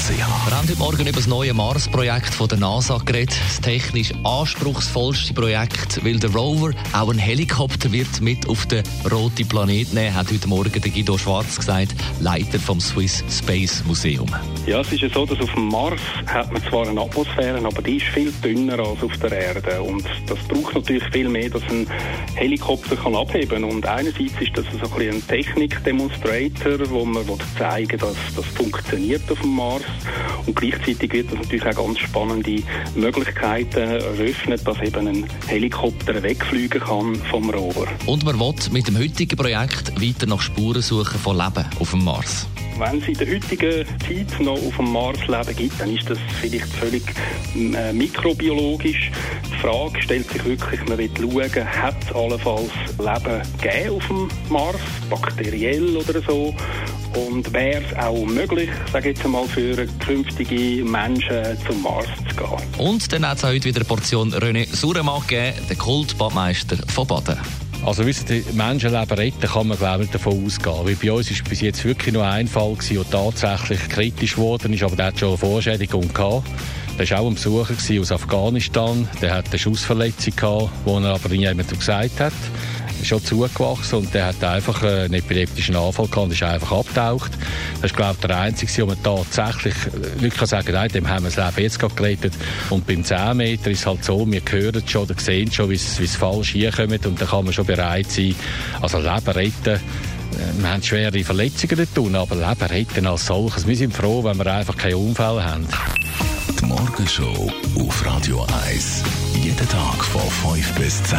AlexanderKeller.ch Wir haben heute Morgen über das neue Mars-Projekt von der NASA geredet. Das technisch anspruchsvollste Projekt, weil der Rover auch ein Helikopter wird mit auf den roten Planet nehmen, hat heute Morgen der Guido Schwarz gesagt, Leiter vom Swiss Space Museum. Ja, es ist ja so, dass auf dem Mars hat man zwar eine Atmosphäre, aber die ist viel dünner als auf der Erde. Und das braucht natürlich viel mehr, dass ein Helikopter kann abheben Und einerseits ist das so ein, bisschen ein Technik-Demonstrator, wo man zeigen dass das funktioniert auf dem Mars. Und gleichzeitig wird das natürlich auch ganz spannende Möglichkeiten eröffnet, dass eben ein Helikopter wegfliegen kann vom Rover. Und man will mit dem heutigen Projekt weiter nach Spuren suchen von Leben auf dem Mars wenn es in der heutigen Zeit noch auf dem Mars Leben gibt, dann ist das vielleicht völlig äh, mikrobiologisch. Die Frage stellt sich wirklich, man will schauen, hat es allenfalls Leben gegeben auf dem Mars, bakteriell oder so? Und wäre es auch möglich, sage jetzt einmal, für künftige Menschen zum Mars zu gehen? Und dann hat es heute wieder eine Portion René Suremann gegeben, der Kultbadmeister von Baden. Also wissen Sie, Menschenleben retten kann man glaube ich davon ausgehen. Weil bei uns ist bis jetzt wirklich nur ein Fall gewesen, der tatsächlich kritisch geworden ist, aber der hat schon eine Vorschädigung gehabt. Der war auch ein Besucher aus Afghanistan. Der hat eine Schussverletzung gehabt, die er aber niemand gesagt hat schon zugewachsen und der hat einfach äh, einen epileptischen Anfall gehabt und ist einfach abgetaucht. Das ist, glaube ich, der einzige, wo man tatsächlich äh, wirklich sagen nein, dem haben wir das Leben jetzt gerade gerettet. Und beim 10 Meter ist es halt so, wir hören schon oder sehen schon, wie es falsch hinkommt und dann kann man schon bereit sein, also Leben retten, äh, wir haben schwere Verletzungen tun, aber Leben retten als solches. Wir sind froh, wenn wir einfach keine Unfälle haben. Die Morgenshow auf Radio 1. Jeden Tag von 5 bis 10.